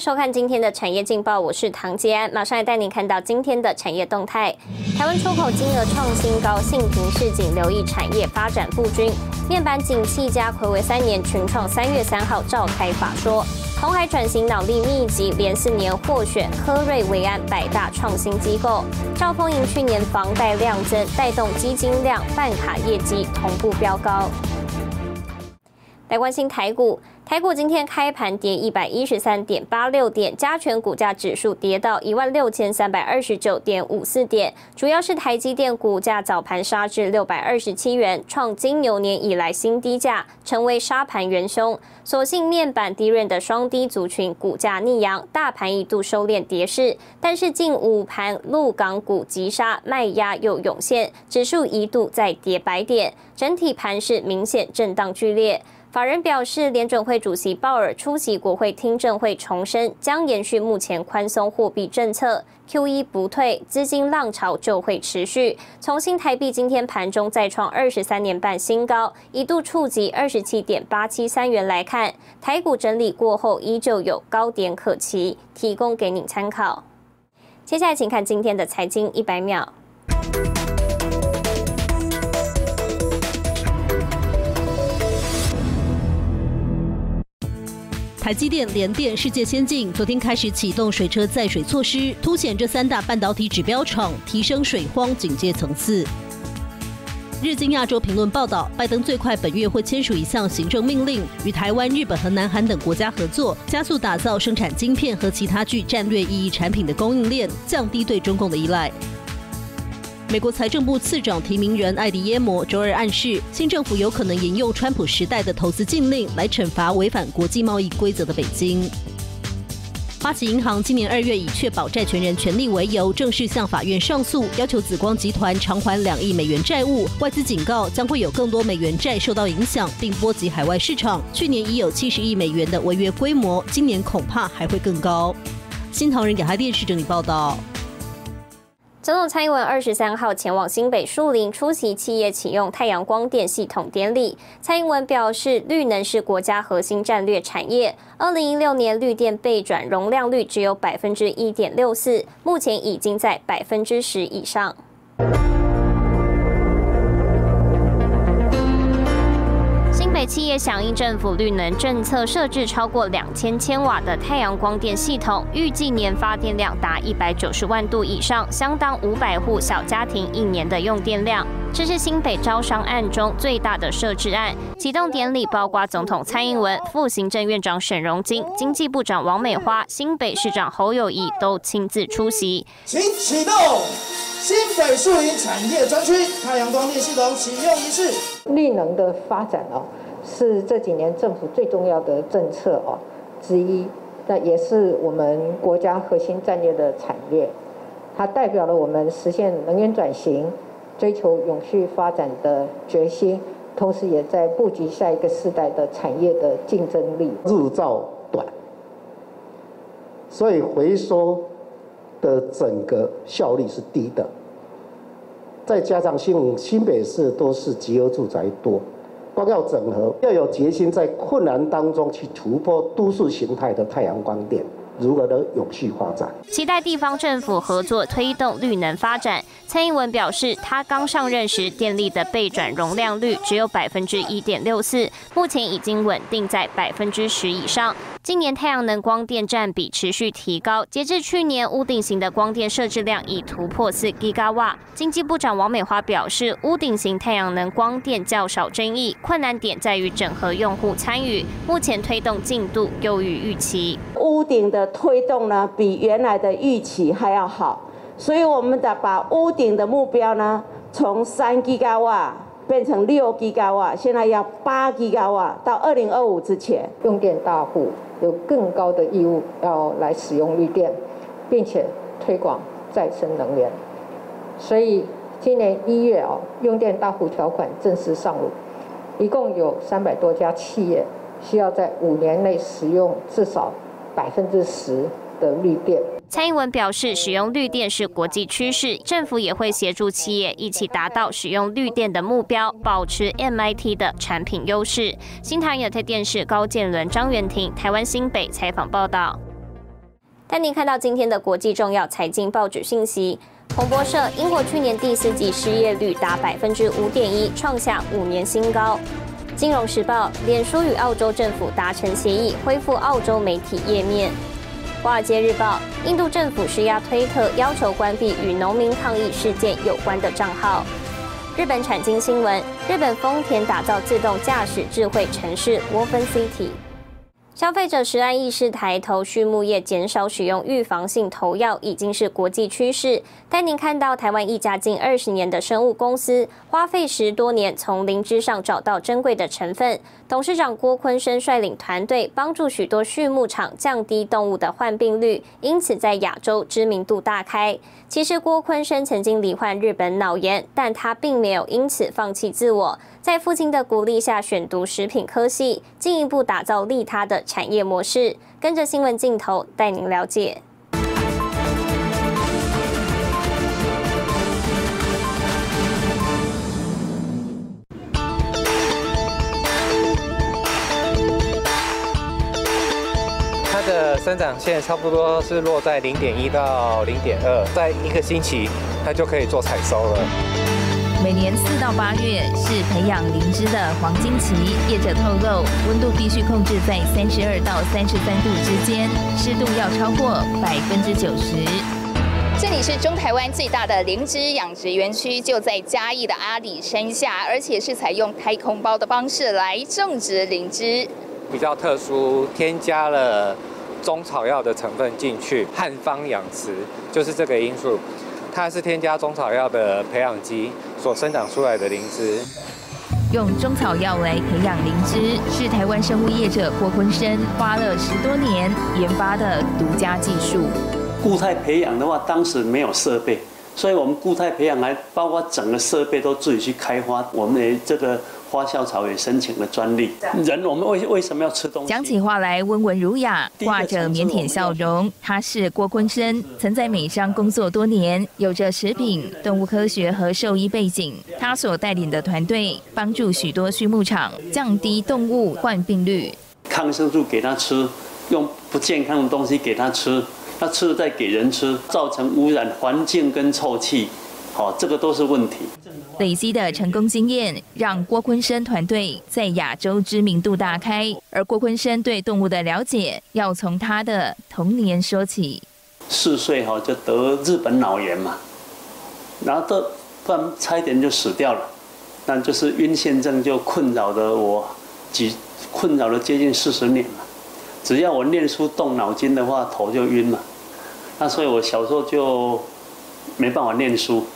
收看今天的产业劲报，我是唐杰安，马上来带您看到今天的产业动态。台湾出口金额创新高，信平市井留意产业发展布军。面板景气加暌违三年，群创三月三号召开法说，红海转型脑力密集，连四年获选科瑞维安百大创新机构。兆丰银去年房贷量增，带动基金量、办卡业绩同步飙高。来关心台股，台股今天开盘跌一百一十三点八六点，加权股价指数跌到一万六千三百二十九点五四点，主要是台积电股价早盘杀至六百二十七元，创金牛年以来新低价，成为杀盘元凶。所幸面板低润的双低族群股价逆阳，大盘一度收敛跌势，但是近午盘陆港股急杀，卖压又涌现，指数一度再跌百点，整体盘势明显震荡剧烈。法人表示，联准会主席鲍尔出席国会听证会，重申将延续目前宽松货币政策，Q E 不退，资金浪潮就会持续。从新台币今天盘中再创二十三年半新高，一度触及二十七点八七三元来看，台股整理过后依旧有高点可期，提供给你参考。接下来，请看今天的财经一百秒。台积电、联电、世界先进昨天开始启动水车载水措施，凸显这三大半导体指标厂提升水荒警戒层次。日经亚洲评论报道，拜登最快本月会签署一项行政命令，与台湾、日本和南韩等国家合作，加速打造生产晶片和其他具战略意义产品的供应链，降低对中共的依赖。美国财政部次长提名人艾迪耶摩周二暗示，新政府有可能引用川普时代的投资禁令来惩罚违反国际贸易规则的北京。花旗银行今年二月以确保债权人权利为由，正式向法院上诉，要求紫光集团偿还两亿美元债务。外资警告，将会有更多美元债受到影响，并波及海外市场。去年已有七十亿美元的违约规模，今年恐怕还会更高。新唐人亚太电视整理报道。总统蔡英文二十三号前往新北树林出席企业启用太阳光电系统典礼。蔡英文表示，绿能是国家核心战略产业。二零一六年绿电备转容量率只有百分之一点六四，目前已经在百分之十以上。企业响应政府绿能政策，设置超过两千千瓦的太阳光电系统，预计年发电量达一百九十万度以上，相当五百户小家庭一年的用电量。这是新北招商案中最大的设置案。启动典礼包括总统蔡英文、副行政院长沈荣金、经济部长王美花、新北市长侯友谊都亲自出席。请启动新北树林产业专区太阳光电系统启用仪式。绿能的发展哦。是这几年政府最重要的政策哦之一，那也是我们国家核心战略的产业，它代表了我们实现能源转型、追求永续发展的决心，同时也在布局下一个世代的产业的竞争力。日照短，所以回收的整个效率是低的，再加上新新北市都是集合住宅多。光要整合，要有决心，在困难当中去突破都市形态的太阳光电。如何的有序发展？期待地方政府合作推动绿能发展。蔡英文表示，他刚上任时，电力的备转容量率只有百分之一点六四，目前已经稳定在百分之十以上。今年太阳能光电占比持续提高，截至去年，屋顶型的光电设置量已突破四 g 瓦。经济部长王美花表示，屋顶型太阳能光电较少争议，困难点在于整合用户参与，目前推动进度优于预期。屋顶的推动呢，比原来的预期还要好，所以我们的把屋顶的目标呢，从三 G 瓦变成六 G 瓦，现在要八 G 瓦，到二零二五之前，用电大户有更高的义务要来使用绿电，并且推广再生能源。所以今年一月哦，用电大户条款正式上路，一共有三百多家企业需要在五年内使用至少。百分之十的绿电。蔡英文表示，使用绿电是国际趋势，政府也会协助企业一起达到使用绿电的目标，保持 MIT 的产品优势。新唐亚太电视高建伦、张元婷，台湾新北采访报道。带您看到今天的国际重要财经报纸信息。彭博社：英国去年第四季失业率达百分之五点一，创下五年新高。金融时报：脸书与澳洲政府达成协议，恢复澳洲媒体页面。华尔街日报：印度政府施压推特，要求关闭与农民抗议事件有关的账号。日本产经新闻：日本丰田打造自动驾驶智慧城市 Woven City。消费者时安意识抬头，畜牧业减少使用预防性投药已经是国际趋势。但您看到台湾一家近二十年的生物公司，花费十多年从灵芝上找到珍贵的成分。董事长郭坤生率领团队，帮助许多畜牧场降低动物的患病率，因此在亚洲知名度大开。其实郭坤生曾经罹患日本脑炎，但他并没有因此放弃自我。在父亲的鼓励下，选读食品科系，进一步打造利他的产业模式。跟着新闻镜头，带您了解。生长线差不多是落在零点一到零点二，在一个星期，它就可以做采收了。每年四到八月是培养灵芝的黄金期，业者透露，温度必须控制在三十二到三十三度之间，湿度要超过百分之九十。这里是中台湾最大的灵芝养殖园区，就在嘉义的阿里山下，而且是采用太空包的方式来种植灵芝。比较特殊，添加了中草药的成分进去，汉方养殖就是这个因素。它是添加中草药的培养基所生长出来的灵芝，用中草药来培养灵芝，是台湾生物业者郭坤生花了十多年研发的独家技术。固态培养的话，当时没有设备，所以我们固态培养还包括整个设备都自己去开发。我们的这个。花校草也申请了专利。人，我们为为什么要吃东西？讲起话来温文儒雅，挂着腼腆笑容。他是郭坤生，曾在美商工作多年，有着食品、动物科学和兽医背景。他所带领的团队，帮助许多畜牧场降低动物患病率。抗生素给他吃，用不健康的东西给他吃，他吃了再给人吃，造成污染环境跟臭气。好，这个都是问题。累积的成功经验，让郭坤生团队在亚洲知名度大开。而郭坤生对动物的了解，要从他的童年说起。四岁哈就得日本脑炎嘛，然后都不然差一点就死掉了。那就是晕眩症就困扰着我，几困扰了接近四十年了。只要我念书动脑筋的话，头就晕了。那所以我小时候就没办法念书。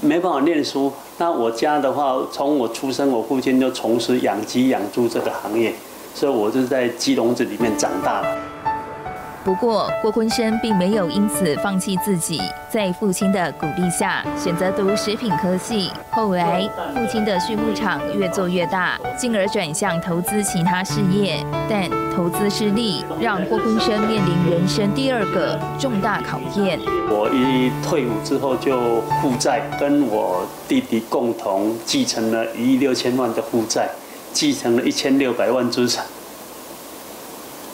没办法念书，那我家的话，从我出生，我父亲就从事养鸡养猪这个行业，所以我就在鸡笼子里面长大。不过，郭坤生并没有因此放弃自己，在父亲的鼓励下，选择读食品科系。后来，父亲的畜牧场越做越大，进而转向投资其他事业。但投资失利，让郭坤生面临人生第二个重大考验。我一退伍之后就负债，跟我弟弟共同继承了一亿六千万的负债，继承了一千六百万资产。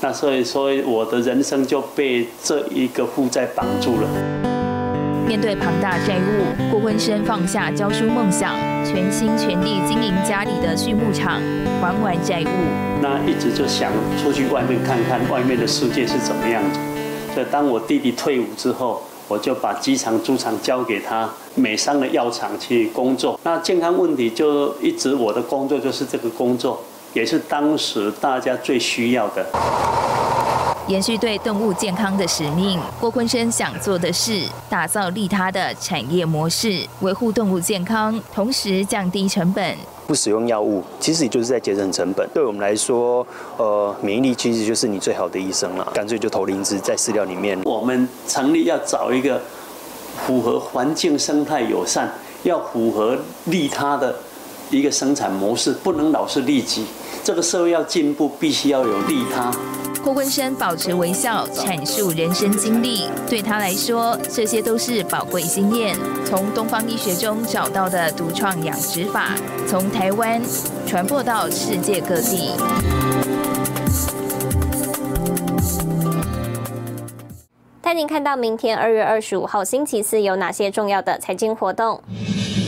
那所以说，我的人生就被这一个负债绑住了。面对庞大债务，郭坤生放下教书梦想，全心全力经营家里的畜牧场，还完债务。那一直就想出去外面看看外面的世界是怎么样子。所以当我弟弟退伍之后，我就把机场、猪场交给他，美商的药厂去工作。那健康问题就一直我的工作就是这个工作。也是当时大家最需要的。延续对动物健康的使命，郭坤生想做的是打造利他的产业模式，维护动物健康，同时降低成本。不使用药物，其实也就是在节省成本。对我们来说，呃，免疫力其实就是你最好的医生了。干脆就投灵芝在饲料里面。我们成立要找一个符合环境生态友善，要符合利他的一个生产模式，不能老是利己。这个社会要进步，必须要有利他。郭坤生保持微笑，阐述人生经历。对他来说，这些都是宝贵经验。从东方医学中找到的独创养殖法，从台湾传播到世界各地。带您看到明天二月二十五号星期四有哪些重要的财经活动。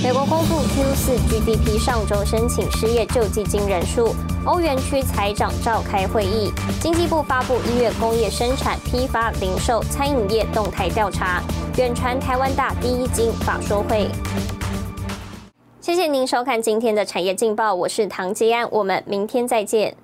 美国公布 Q 四 GDP，上周申请失业救济金人数。欧元区财长召开会议。经济部发布一月工业生产、批发、零售、餐饮业动态调查。远传台湾大第一金法说会。谢谢您收看今天的产业劲报，我是唐吉安，我们明天再见。